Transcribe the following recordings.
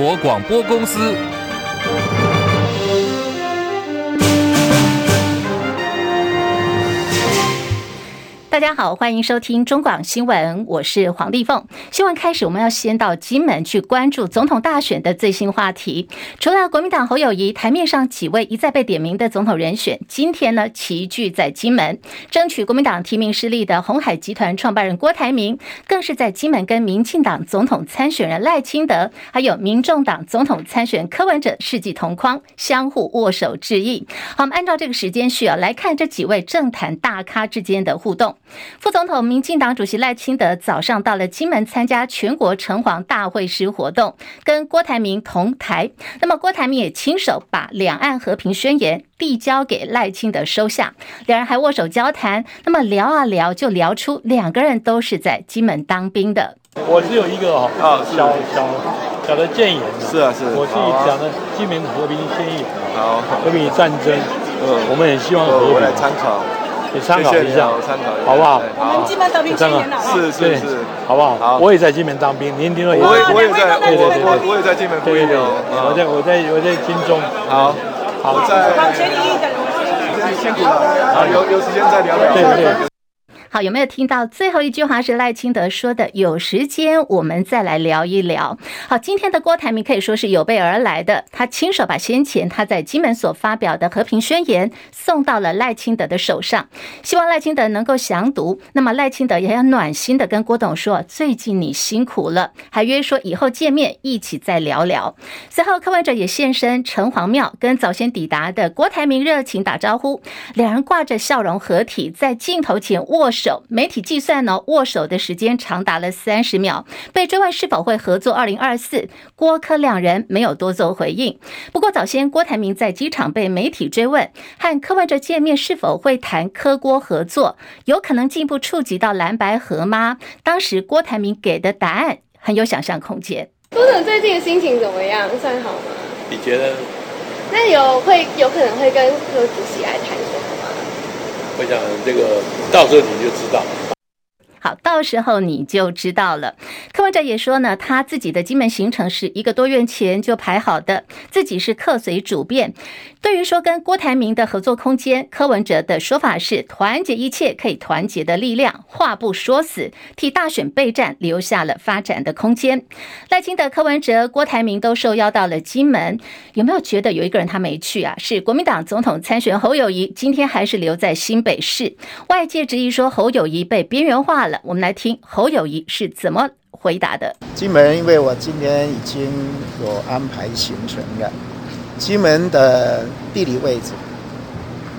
国广播公司。大家好，欢迎收听中广新闻，我是黄丽凤。新闻开始，我们要先到金门去关注总统大选的最新话题。除了国民党侯友谊，台面上几位一再被点名的总统人选，今天呢齐聚在金门，争取国民党提名失利的鸿海集团创办人郭台铭，更是在金门跟民进党总统参选人赖清德，还有民众党总统参选人柯文哲世纪同框，相互握手致意。好，我们按照这个时间序啊，来看这几位政坛大咖之间的互动。副总统、民进党主席赖清德早上到了金门参加全国城隍大会师活动，跟郭台铭同台。那么郭台铭也亲手把两岸和平宣言递交给赖清德收下，两人还握手交谈。那么聊啊聊，就聊出两个人都是在金门当兵的。我是有一个哦，小小小的建言。是啊是。我是讲的金门和平宣言，好，和平战争。嗯，我们也希望和平来参考。也参考一下，好不好？我们金门当兵三年了是是是，好不好？好，我也在金门当兵，您听说也。我我也在，对对对，我也在金门服役哦。我在我在我在金中。好，好在。好，全力以赴。辛苦了。好，有有时间再聊聊。对对。好，有没有听到最后一句话是赖清德说的？有时间我们再来聊一聊。好，今天的郭台铭可以说是有备而来的，他亲手把先前他在金门所发表的和平宣言送到了赖清德的手上，希望赖清德能够详读。那么赖清德也要暖心的跟郭董说，最近你辛苦了，还约说以后见面一起再聊聊。随后柯文哲也现身城隍庙，跟早先抵达的郭台铭热情打招呼，两人挂着笑容合体，在镜头前握手。手媒体计算呢，握手的时间长达了三十秒。被追问是否会合作二零二四，郭柯两人没有多做回应。不过早先郭台铭在机场被媒体追问，和柯文哲见面是否会谈柯郭合作，有可能进一步触及到蓝白合吗？当时郭台铭给的答案很有想象空间。郭总最近的心情怎么样？算好吗？你觉得？那有会有可能会跟柯主席来谈什么？我想这个到时候你就知道。好，到时候你就知道了。柯文哲也说呢，他自己的金门行程是一个多月前就排好的，自己是客随主便。对于说跟郭台铭的合作空间，柯文哲的说法是团结一切可以团结的力量，话不说死，替大选备战留下了发展的空间。赖清德、柯文哲、郭台铭都受邀到了金门，有没有觉得有一个人他没去啊？是国民党总统参选侯友谊，今天还是留在新北市。外界质疑说侯友谊被边缘化了。我们来听侯友谊是怎么回答的。金门，因为我今天已经有安排行程了。金门的地理位置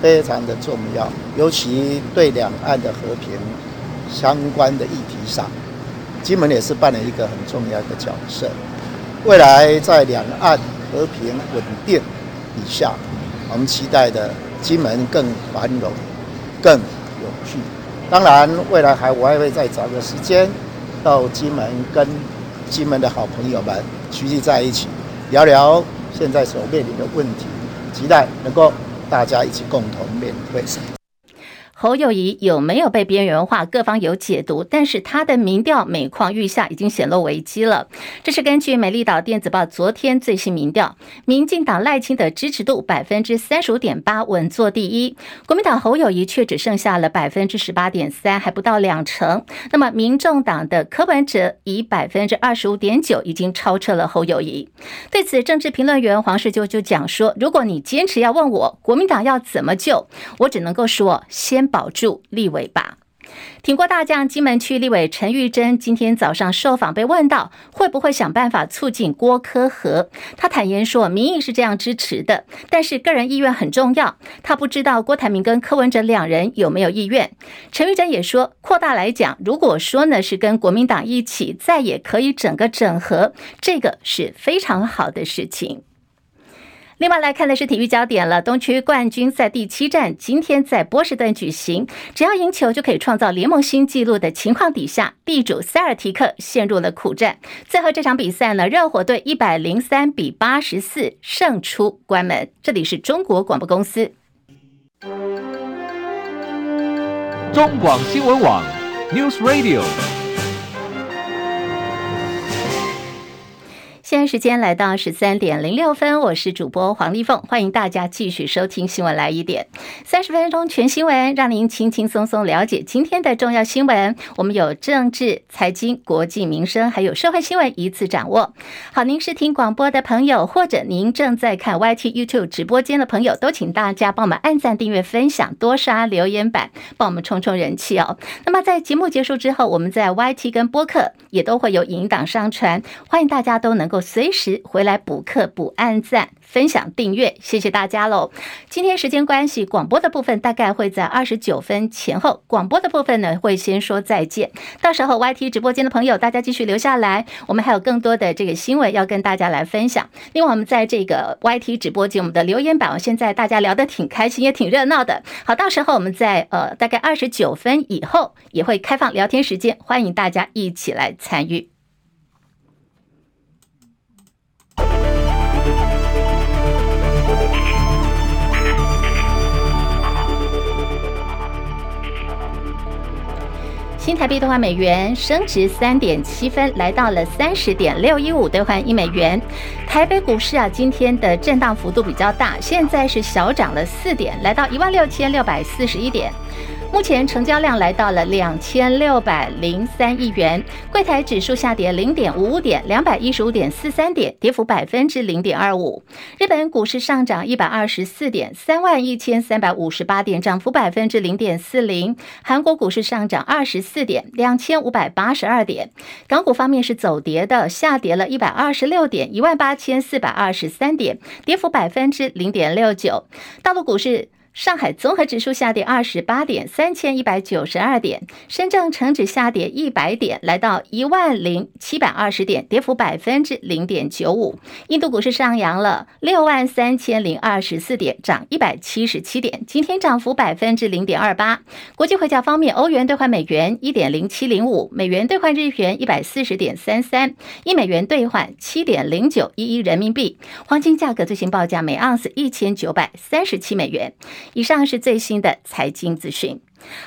非常的重要，尤其对两岸的和平相关的议题上，金门也是扮演一个很重要的角色。未来在两岸和平稳定以下，我们期待的金门更繁荣、更有序。当然，未来还我还会再找个时间到金门，跟金门的好朋友们聚集在一起，聊聊现在所面临的问题，期待能够大家一起共同面对。侯友谊有没有被边缘化？各方有解读，但是他的民调每况愈下，已经显露危机了。这是根据美丽岛电子报昨天最新民调，民进党赖清德支持度百分之三十五点八，稳坐第一；国民党侯友谊却只剩下了百分之十八点三，还不到两成。那么，民众党的柯文哲以百分之二十五点九，已经超车了侯友谊。对此，政治评论员黄士修就讲说：“如果你坚持要问我国民党要怎么救，我只能够说先。”保住立委吧！挺过大将金门区立委陈玉珍今天早上受访，被问到会不会想办法促进郭柯和，他坦言说，民意是这样支持的，但是个人意愿很重要。他不知道郭台铭跟柯文哲两人有没有意愿。陈玉珍也说，扩大来讲，如果说呢是跟国民党一起，再也可以整个整合，这个是非常好的事情。另外来看的是体育焦点了，东区冠军赛第七战今天在波士顿举行，只要赢球就可以创造联盟新纪录的情况底下，地主塞尔提克陷入了苦战。最后这场比赛呢，热火队一百零三比八十四胜出关门。这里是中国广播公司，中广新闻网 News Radio。现在时间来到十三点零六分，我是主播黄丽凤，欢迎大家继续收听新闻来一点，三十分钟全新闻，让您轻轻松松了解今天的重要新闻。我们有政治、财经、国际、民生，还有社会新闻一次掌握。好，您是听广播的朋友，或者您正在看 YT YouTube 直播间的朋友，都请大家帮我们按赞、订阅、分享，多刷留言板，帮我们冲冲人气哦。那么在节目结束之后，我们在 YT 跟播客也都会有引导上传，欢迎大家都能够。随时回来补课、补按赞、分享、订阅，谢谢大家喽！今天时间关系，广播的部分大概会在二十九分前后。广播的部分呢，会先说再见。到时候 YT 直播间的朋友，大家继续留下来，我们还有更多的这个新闻要跟大家来分享。另外，我们在这个 YT 直播间，我们的留言板，现在大家聊得挺开心，也挺热闹的。好，到时候我们在呃大概二十九分以后，也会开放聊天时间，欢迎大家一起来参与。台币兑换美元升值三点七分，来到了三十点六一五兑换一美元。台北股市啊，今天的震荡幅度比较大，现在是小涨了四点，来到一万六千六百四十一点。目前成交量来到了两千六百零三亿元，柜台指数下跌零点五五点，两百一十五点四三点，跌幅百分之零点二五。日本股市上涨一百二十四点，三万一千三百五十八点，涨幅百分之零点四零。韩国股市上涨二十四点，两千五百八十二点。港股方面是走跌的，下跌了一百二十六点，一万八千四百二十三点，跌幅百分之零点六九。大陆股市。上海综合指数下跌二十八点，三千一百九十二点；深圳成指下跌一百点，来到一万零七百二十点，跌幅百分之零点九五。印度股市上扬了六万三千零二十四点，涨一百七十七点，今天涨幅百分之零点二八。国际汇价方面，欧元兑换美元一点零七零五，美元兑换日元一百四十点三三，一美元兑换七点零九一一人民币。黄金价格最新报价每盎司一千九百三十七美元。以上是最新的财经资讯。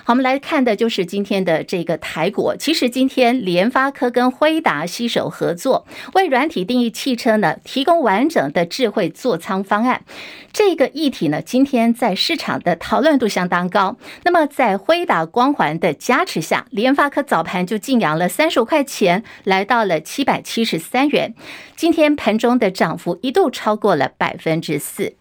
好，我们来看的就是今天的这个台股。其实今天联发科跟辉达携手合作，为软体定义汽车呢提供完整的智慧座舱方案。这个议题呢，今天在市场的讨论度相当高。那么在辉达光环的加持下，联发科早盘就净扬了三十五块钱，来到了七百七十三元。今天盘中的涨幅一度超过了百分之四。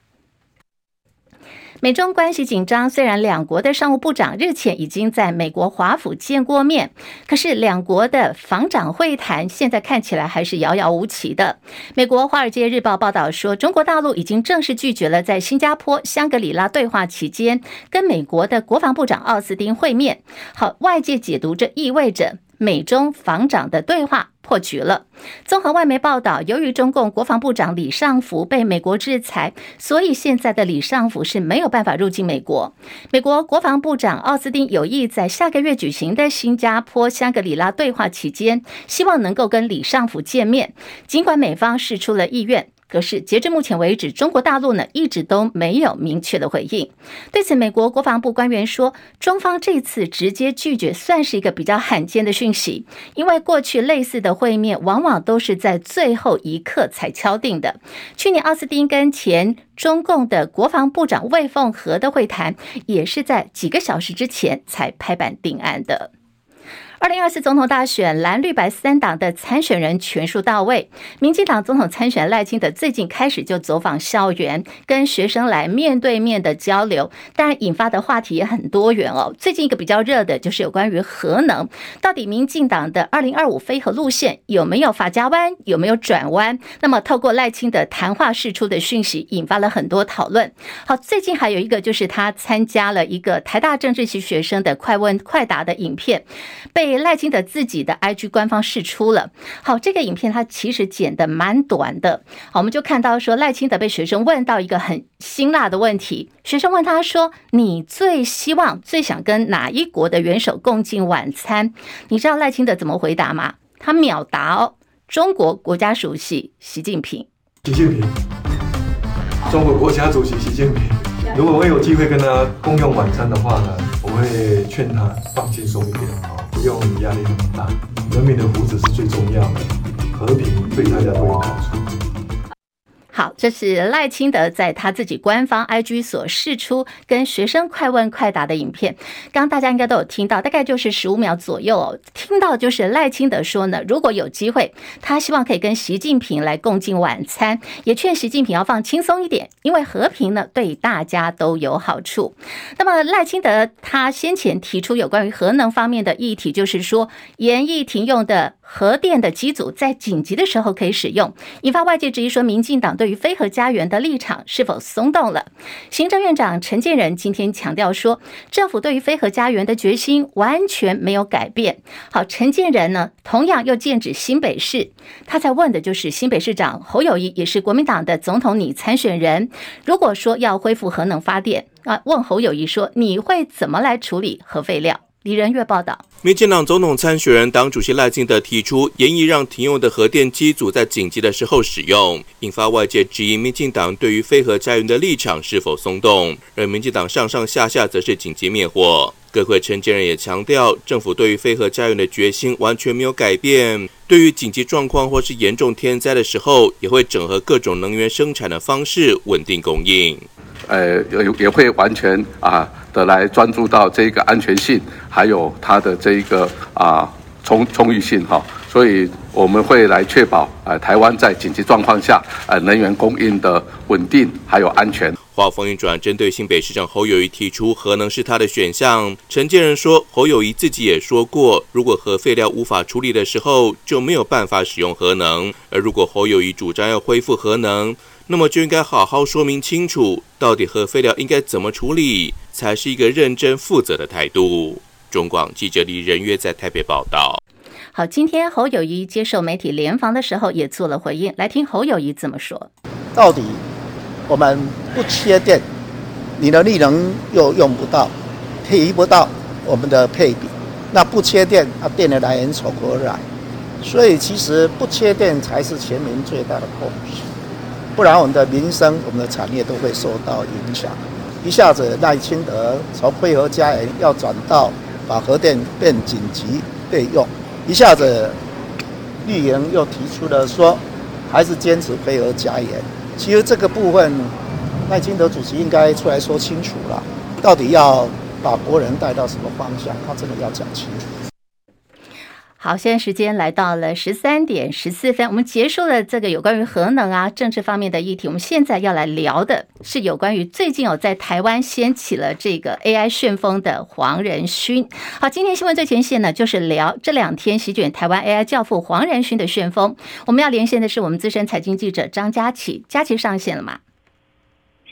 美中关系紧张，虽然两国的商务部长日前已经在美国华府见过面，可是两国的防长会谈现在看起来还是遥遥无期的。美国《华尔街日报》报道说，中国大陆已经正式拒绝了在新加坡香格里拉对话期间跟美国的国防部长奥斯汀会面。好，外界解读这意味着。美中防长的对话破局了。综合外媒报道，由于中共国防部长李尚福被美国制裁，所以现在的李尚福是没有办法入境美国。美国国防部长奥斯汀有意在下个月举行的新加坡香格里拉对话期间，希望能够跟李尚福见面。尽管美方释出了意愿。可是，截至目前为止，中国大陆呢一直都没有明确的回应。对此，美国国防部官员说，中方这次直接拒绝算是一个比较罕见的讯息，因为过去类似的会面往往都是在最后一刻才敲定的。去年奥斯汀跟前中共的国防部长魏凤和的会谈，也是在几个小时之前才拍板定案的。二零二四总统大选，蓝绿白三党的参选人全数到位。民进党总统参选赖清德最近开始就走访校园，跟学生来面对面的交流，当然引发的话题也很多元哦。最近一个比较热的就是有关于核能，到底民进党的二零二五非核路线有没有法家湾，有没有转弯？那么透过赖清德谈话释出的讯息，引发了很多讨论。好，最近还有一个就是他参加了一个台大政治系学生的快问快答的影片，被。赖清德自己的 IG 官方释出了，好，这个影片它其实剪得蛮短的，好，我们就看到说赖清德被学生问到一个很辛辣的问题，学生问他说：“你最希望、最想跟哪一国的元首共进晚餐？”你知道赖清德怎么回答吗？他秒答哦，中国国家主席习近平。习近平，中国国家主席习近平。如果我有机会跟他共用晚餐的话呢，我会劝他放轻松一点。不用压力很大，人民的福祉是最重要的。和平对大家都有好处。好，这是赖清德在他自己官方 IG 所释出跟学生快问快答的影片。刚刚大家应该都有听到，大概就是十五秒左右哦。听到就是赖清德说呢，如果有机会，他希望可以跟习近平来共进晚餐，也劝习近平要放轻松一点，因为和平呢对大家都有好处。那么赖清德他先前提出有关于核能方面的议题，就是说延役停用的。核电的机组在紧急的时候可以使用，引发外界质疑说，民进党对对于非核家园的立场是否松动了？行政院长陈建仁今天强调说，政府对于非核家园的决心完全没有改变。好，陈建仁呢，同样又剑指新北市，他在问的就是新北市长侯友谊，也是国民党的总统拟参选人。如果说要恢复核能发电啊，问侯友谊说，你会怎么来处理核废料？李仁月报道，民进党总统参选人党主席赖清德提出延役，让停用的核电机组在紧急的时候使用，引发外界质疑民进党对于非核家园的立场是否松动。而民进党上上下下则是紧急灭火。各会陈建仁也强调，政府对于非核家园的决心完全没有改变，对于紧急状况或是严重天灾的时候，也会整合各种能源生产的方式稳定供应。呃，也也会完全啊。的来专注到这个安全性，还有它的这一个啊充充裕性哈，所以我们会来确保啊台湾在紧急状况下呃能源供应的稳定还有安全。话锋一转，针对新北市长侯友谊提出核能是他的选项，陈建仁说侯友谊自己也说过，如果核废料无法处理的时候，就没有办法使用核能，而如果侯友谊主张要恢复核能。那么就应该好好说明清楚，到底核废料应该怎么处理，才是一个认真负责的态度。中广记者李仁约在台北报道。好，今天侯友谊接受媒体联访的时候也做了回应，来听侯友谊怎么说。到底我们不缺电，你的力能又用不到，提不到我们的配比，那不缺电，那电的来源从何来？所以其实不缺电才是全民最大的共识。不然，我们的民生、我们的产业都会受到影响。一下子赖清德从配合家园要转到把核电变紧急备用，一下子绿营又提出了说还是坚持配合家园。其实这个部分，赖清德主席应该出来说清楚了，到底要把国人带到什么方向？他真的要讲清楚。好，现在时间来到了十三点十四分，我们结束了这个有关于核能啊政治方面的议题。我们现在要来聊的是有关于最近有在台湾掀起了这个 AI 旋风的黄仁勋。好，今天新闻最前线呢，就是聊这两天席卷台湾 AI 教父黄仁勋的旋风。我们要连线的是我们资深财经记者张佳琪，佳琪上线了吗？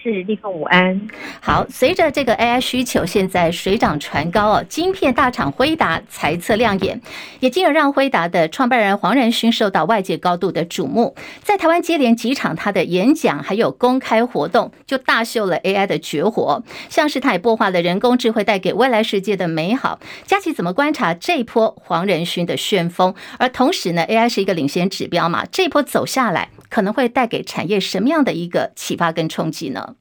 是立凤午安。好，随着这个 AI 需求现在水涨船高哦，晶片大厂辉达财测亮眼，也进而让辉达的创办人黄仁勋受到外界高度的瞩目。在台湾接连几场他的演讲还有公开活动，就大秀了 AI 的绝活，像是他也擘画了人工智慧带给未来世界的美好。佳琪怎么观察这一波黄仁勋的旋风？而同时呢，AI 是一个领先指标嘛，这一波走下来。可能会带给产业什么样的一个启发跟冲击呢？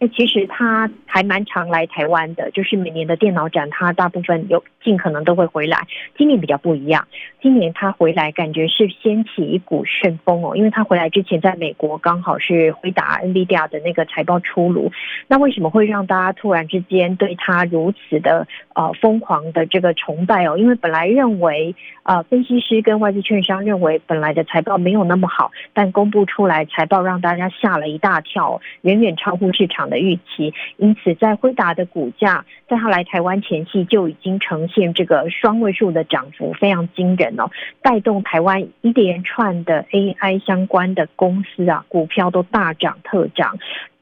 哎，其实他还蛮常来台湾的，就是每年的电脑展，他大部分有尽可能都会回来。今年比较不一样，今年他回来感觉是掀起一股旋风哦，因为他回来之前在美国刚好是回答 NVIDIA 的那个财报出炉。那为什么会让大家突然之间对他如此的呃疯狂的这个崇拜哦？因为本来认为呃分析师跟外资券商认为本来的财报没有那么好，但公布出来财报让大家吓了一大跳，远远超乎市场的预期，因此在辉达的股价，在他来台湾前期就已经呈现这个双位数的涨幅，非常惊人哦，带动台湾一连串的 AI 相关的公司啊，股票都大涨特涨。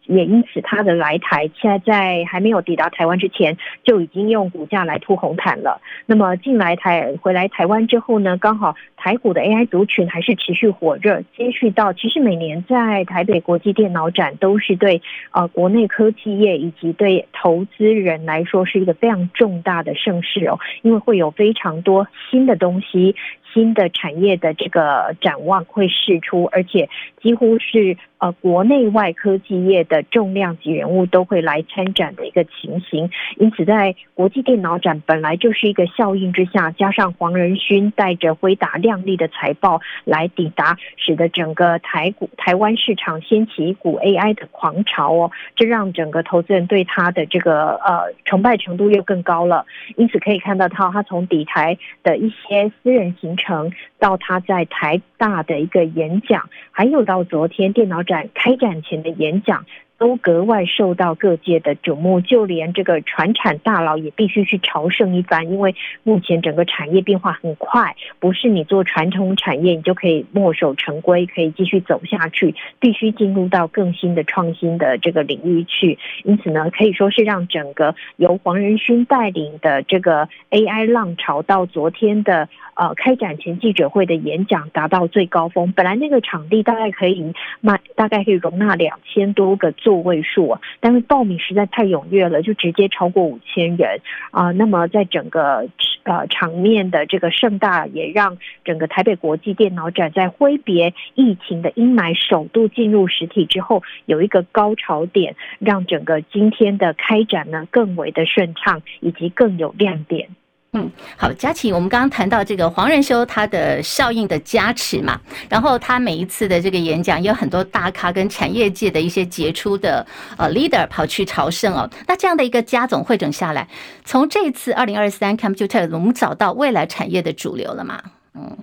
也因此，他的来台现在在还没有抵达台湾之前，就已经用股价来铺红毯了。那么进来台回来台湾之后呢，刚好台股的 AI 族群还是持续火热。接续到，其实每年在台北国际电脑展都是对呃国内科技业以及对投资人来说是一个非常重大的盛事哦，因为会有非常多新的东西。新的产业的这个展望会释出，而且几乎是呃国内外科技业的重量级人物都会来参展的一个情形。因此，在国际电脑展本来就是一个效应之下，加上黄仁勋带着辉达亮丽的财报来抵达，使得整个台股台湾市场掀起一股 AI 的狂潮哦，这让整个投资人对他的这个呃崇拜程度又更高了。因此可以看到他，他从底台的一些私人行程，到他在台大的一个演讲，还有到昨天电脑展开展前的演讲。都格外受到各界的瞩目，就连这个传产大佬也必须去朝圣一番，因为目前整个产业变化很快，不是你做传统产业你就可以墨守成规，可以继续走下去，必须进入到更新的创新的这个领域去。因此呢，可以说是让整个由黄仁勋带领的这个 AI 浪潮，到昨天的呃开展前记者会的演讲达到最高峰。本来那个场地大概可以卖，大概可以容纳两千多个座。个位数，但是报名实在太踊跃了，就直接超过五千人啊。那么在整个呃场面的这个盛大，也让整个台北国际电脑展在挥别疫情的阴霾，首度进入实体之后，有一个高潮点，让整个今天的开展呢更为的顺畅，以及更有亮点。嗯，好，佳琪，我们刚刚谈到这个黄仁修他的效应的加持嘛，然后他每一次的这个演讲，也有很多大咖跟产业界的一些杰出的呃 leader 跑去朝圣哦。那这样的一个加总汇整下来，从这次二零二三 Computex，我们找到未来产业的主流了嘛？嗯，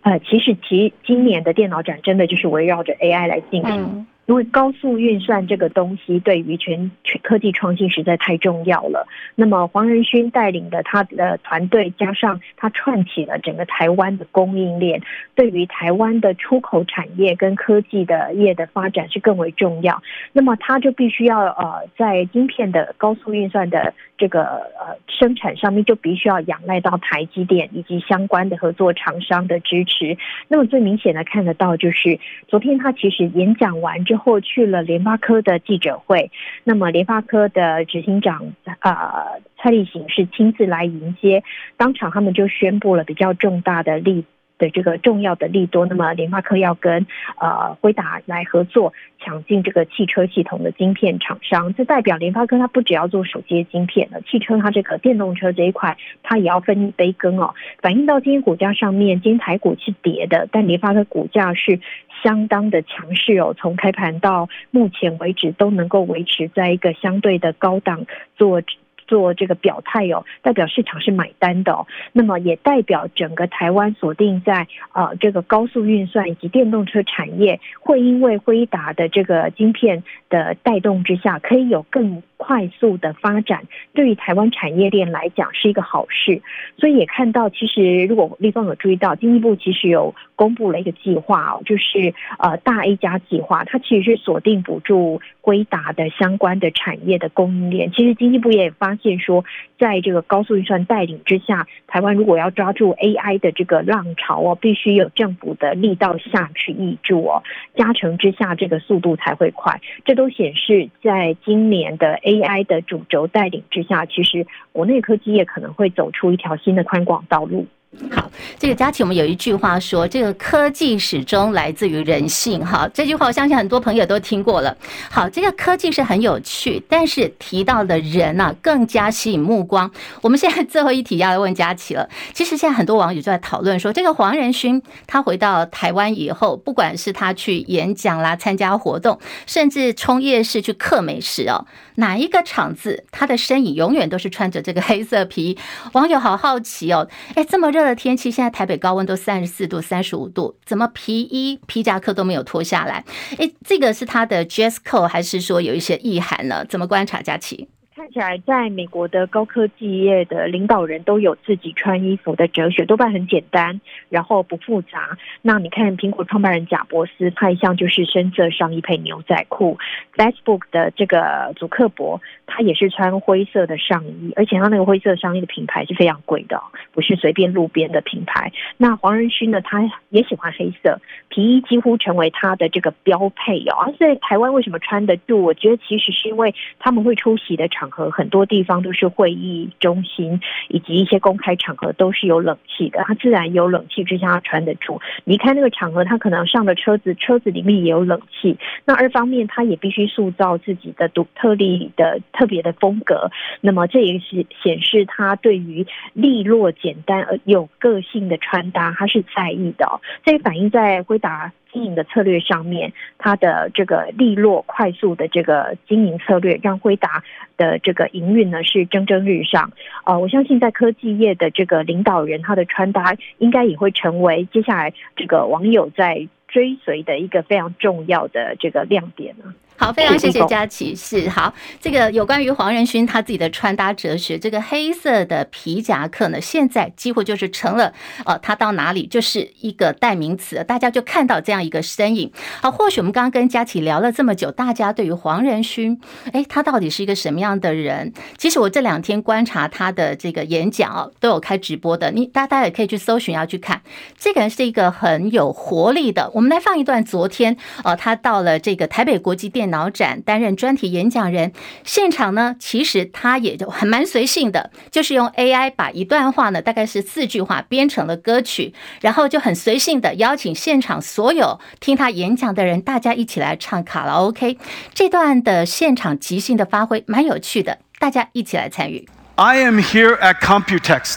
呃，其实其今年的电脑展真的就是围绕着 AI 来进行。嗯因为高速运算这个东西对于全全科技创新实在太重要了。那么黄仁勋带领的他的团队，加上他串起了整个台湾的供应链，对于台湾的出口产业跟科技的业的发展是更为重要。那么他就必须要呃在晶片的高速运算的这个呃生产上面，就必须要仰赖到台积电以及相关的合作厂商的支持。那么最明显的看得到就是昨天他其实演讲完之后。去了联发科的记者会，那么联发科的执行长啊、呃、蔡力行是亲自来迎接，当场他们就宣布了比较重大的利的这个重要的利多，那么联发科要跟呃辉达来合作，抢进这个汽车系统的晶片厂商，这代表联发科它不只要做手机晶片了，汽车它这个电动车这一块它也要分一杯羹哦。反映到今天股价上面，今天台股是跌的，但联发科股价是。相当的强势哦，从开盘到目前为止都能够维持在一个相对的高档做做这个表态哦，代表市场是买单的。那么也代表整个台湾锁定在呃这个高速运算以及电动车产业，会因为辉达的这个晶片的带动之下，可以有更。快速的发展对于台湾产业链来讲是一个好事，所以也看到，其实如果立方有注意到，经济部其实有公布了一个计划哦，就是呃大 A 加计划，它其实是锁定补助归达的相关的产业的供应链。其实经济部也发现说，在这个高速运算带领之下，台湾如果要抓住 AI 的这个浪潮哦，必须有政府的力道下去挹注哦，加成之下，这个速度才会快。这都显示在今年的。AI 的主轴带领之下，其实国内科技业可能会走出一条新的宽广道路。好，这个佳琪，我们有一句话说，这个科技始终来自于人性。哈，这句话我相信很多朋友都听过了。好，这个科技是很有趣，但是提到的人呢、啊，更加吸引目光。我们现在最后一题要来问佳琪了。其实现在很多网友就在讨论说，这个黄仁勋他回到台湾以后，不管是他去演讲啦、参加活动，甚至冲夜市去刻美食哦，哪一个场子他的身影永远都是穿着这个黑色皮衣？网友好好奇哦，哎，这么热。热的天气，现在台北高温都三十四度、三十五度，怎么皮衣、皮夹克都没有脱下来？诶，这个是他的 dress code，还是说有一些意涵呢？怎么观察佳琪？看起来，在美国的高科技业的领导人都有自己穿衣服的哲学，多半很简单，然后不复杂。那你看，苹果创办人贾伯斯，他一向就是深色上衣配牛仔裤；Facebook 的这个祖克伯，他也是穿灰色的上衣，而且他那个灰色上衣的品牌是非常贵的，不是随便路边的品牌。那黄仁勋呢，他也喜欢黑色皮衣，几乎成为他的这个标配哦。而在台湾为什么穿得住？我觉得其实是因为他们会出席的场。合，很多地方都是会议中心以及一些公开场合都是有冷气的，他自然有冷气之下他穿得住。离开那个场合，他可能上了车子，车子里面也有冷气。那二方面，他也必须塑造自己的独特立的特别的风格。那么这也是显示他对于利落、简单而有个性的穿搭，他是在意的哦。这反映在辉达。经营的策略上面，它的这个利落、快速的这个经营策略，让辉达的这个营运呢是蒸蒸日上。呃，我相信在科技业的这个领导人，他的穿搭应该也会成为接下来这个网友在追随的一个非常重要的这个亮点呢。好，非常谢谢佳琪。是好，这个有关于黄仁勋他自己的穿搭哲学，这个黑色的皮夹克呢，现在几乎就是成了呃，他到哪里就是一个代名词，大家就看到这样一个身影。好，或许我们刚刚跟佳琪聊了这么久，大家对于黄仁勋，哎，他到底是一个什么样的人？其实我这两天观察他的这个演讲哦，都有开直播的，你大家也可以去搜寻要去看。这个人是一个很有活力的。我们来放一段昨天呃，他到了这个台北国际电脑展担任专题演讲人，现场呢，其实他也就很蛮随性的，就是用 AI 把一段话呢，大概是四句话编成了歌曲，然后就很随性的邀请现场所有听他演讲的人，大家一起来唱卡拉 OK。这段的现场即兴的发挥蛮有趣的，大家一起来参与。I am here at Computex.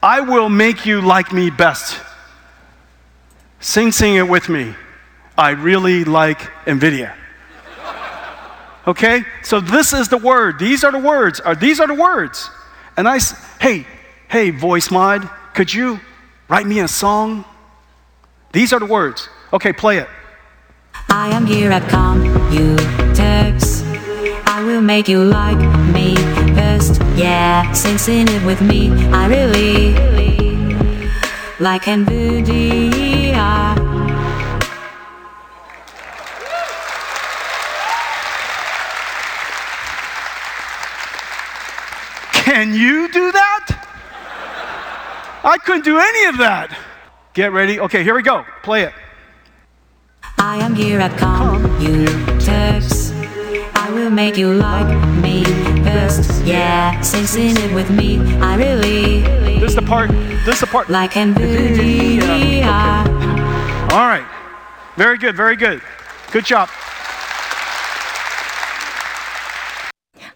I will make you like me best. Sing, sing it with me. I really like NVIDIA. Okay? So this is the word. These are the words. Or these are the words. And I, hey, hey, voice mod, could you write me a song? These are the words. Okay, play it. I am here at Computex. I will make you like me best. Yeah, sing, sing it with me. I really, really like NVIDIA. Can you do that? I couldn't do any of that. Get ready. Okay, here we go. Play it. I am here at Computex. I will make you like me first. Yeah, sing, it with me. I really. This is the part. This is the part. Like NVIDIA. Okay. All right. Very good. Very good. Good job.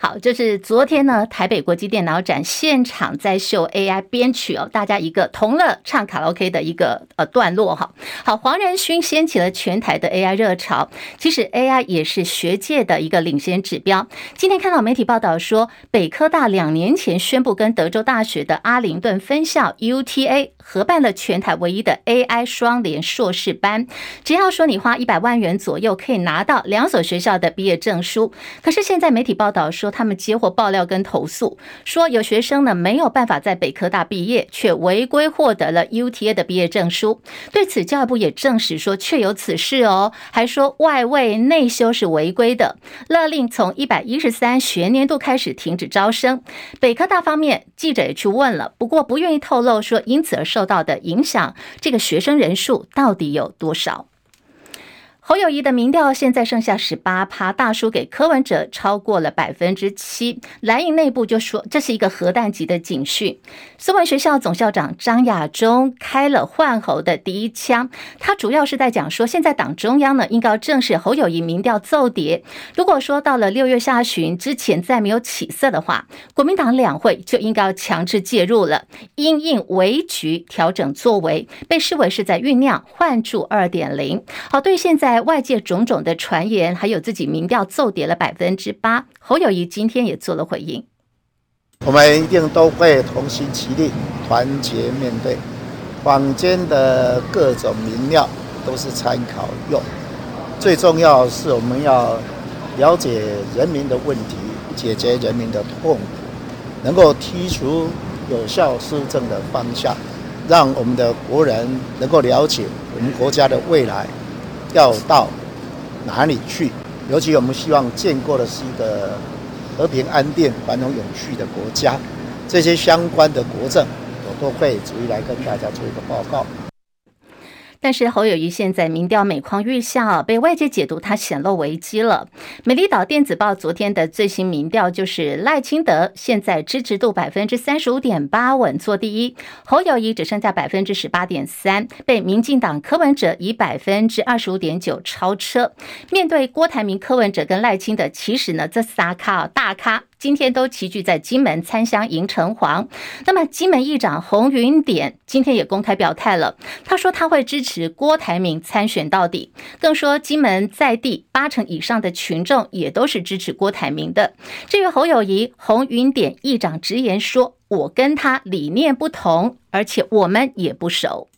好，就是昨天呢，台北国际电脑展现场在秀 AI 编曲哦，大家一个同乐唱卡拉 OK 的一个呃段落哈。好，黄仁勋掀起了全台的 AI 热潮，其实 AI 也是学界的一个领先指标。今天看到媒体报道说，北科大两年前宣布跟德州大学的阿灵顿分校 UTA 合办了全台唯一的 AI 双联硕士班，只要说你花一百万元左右可以拿到两所学校的毕业证书。可是现在媒体报道说，他们接获爆料跟投诉，说有学生呢没有办法在北科大毕业，却违规获得了 UTA 的毕业证书。对此，教育部也证实说确有此事哦，还说外位内修是违规的，勒令从一百一十三学年度开始停止招生。北科大方面记者也去问了，不过不愿意透露说因此而受到的影响，这个学生人数到底有多少？侯友谊的民调现在剩下十八趴，大输给柯文哲超过了百分之七。蓝营内部就说这是一个核弹级的警讯。苏文学校总校长张亚中开了换侯的第一枪，他主要是在讲说，现在党中央呢应该正视侯友谊民调奏跌。如果说到了六月下旬之前再没有起色的话，国民党两会就应该要强制介入了，因应危局调整作为，被视为是在酝酿换柱二点零。好，对现在。在外界种种的传言，还有自己民调骤跌了百分之八，侯友谊今天也做了回应。我们一定都会同心齐力，团结面对。坊间的各种民调都是参考用，最重要是我们要了解人民的问题，解决人民的痛苦，能够提出有效施政的方向，让我们的国人能够了解我们国家的未来。要到哪里去？尤其我们希望建构的是一个和平安定、繁荣永续的国家。这些相关的国政，我都会逐一来跟大家做一个报告。但是侯友宜现在民调每况愈下，被外界解读他显露危机了。美丽岛电子报昨天的最新民调就是赖清德现在支持度百分之三十五点八，稳坐第一，侯友宜只剩下百分之十八点三，被民进党柯文哲以百分之二十五点九超车。面对郭台铭、柯文哲跟赖清德，其实呢这仨咖大咖。今天都齐聚在金门参香迎城隍。那么，金门议长洪云典今天也公开表态了，他说他会支持郭台铭参选到底，更说金门在地八成以上的群众也都是支持郭台铭的。至于侯友谊，洪云典议长直言说：“我跟他理念不同，而且我们也不熟。”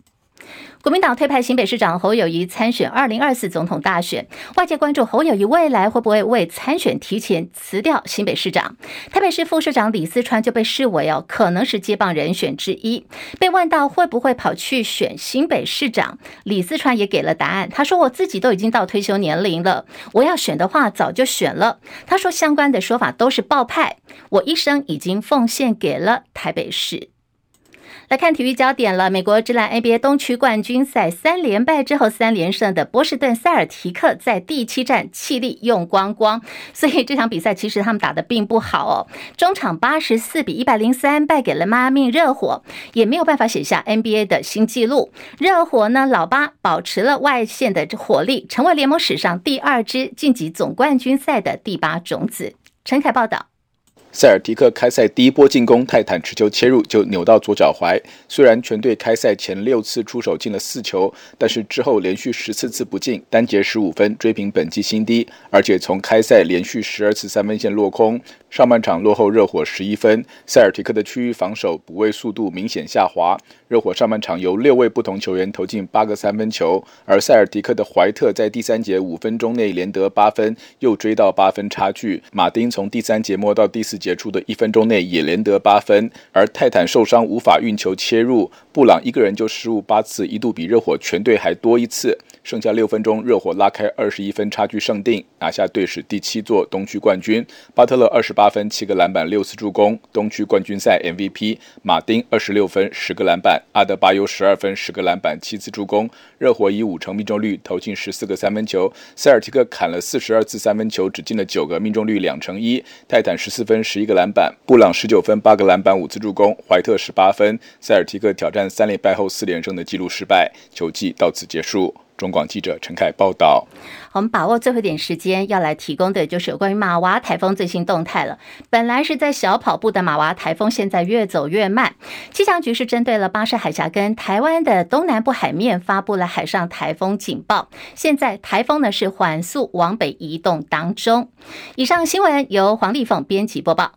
国民党推派新北市长侯友谊参选二零二四总统大选，外界关注侯友谊未来会不会为参选提前辞掉新北市长。台北市副市长李四川就被视为哦可能是接棒人选之一。被问到会不会跑去选新北市长，李四川也给了答案。他说：“我自己都已经到退休年龄了，我要选的话早就选了。”他说：“相关的说法都是报派，我一生已经奉献给了台北市。”来看体育焦点了。美国职篮 NBA 东区冠军赛三连败之后三连胜的波士顿塞尔提克，在第七战气力用光光，所以这场比赛其实他们打的并不好哦。中场八十四比一百零三败给了迈阿密热火，也没有办法写下 NBA 的新纪录。热火呢，老八保持了外线的火力，成为联盟史上第二支晋级总冠军赛的第八种子。陈凯报道。塞尔提克开赛第一波进攻，泰坦持球切入就扭到左脚踝。虽然全队开赛前六次出手进了四球，但是之后连续十四次不进，单节十五分，追平本季新低。而且从开赛连续十二次三分线落空，上半场落后热火十一分。塞尔提克的区域防守补位速度明显下滑。热火上半场由六位不同球员投进八个三分球，而塞尔提克的怀特在第三节五分钟内连得八分，又追到八分差距。马丁从第三节末到第四节。结束的一分钟内也连得八分，而泰坦受伤无法运球切入，布朗一个人就失误八次，一度比热火全队还多一次。剩下六分钟，热火拉开二十一分差距胜定，拿下队史第七座东区冠军。巴特勒二十八分、七个篮板、六次助攻，东区冠军赛 MVP。马丁二十六分、十个篮板，阿德巴约十二分、十个篮板、七次助攻。热火以五成命中率投进十四个三分球，塞尔提克砍了四十二次三分球，只进了九个，命中率两成一。泰坦十四分、十一个篮板，布朗十九分、八个篮板、五次助攻，怀特十八分。塞尔提克挑战三连败后四连胜的纪录失败，球季到此结束。中广记者陈凯报道。我们把握最后一点时间，要来提供的就是有关于马娃台风最新动态了。本来是在小跑步的马娃台风，现在越走越慢。气象局是针对了巴士海峡跟台湾的东南部海面发布了海上台风警报。现在台风呢是缓速往北移动当中。以上新闻由黄丽凤编辑播报。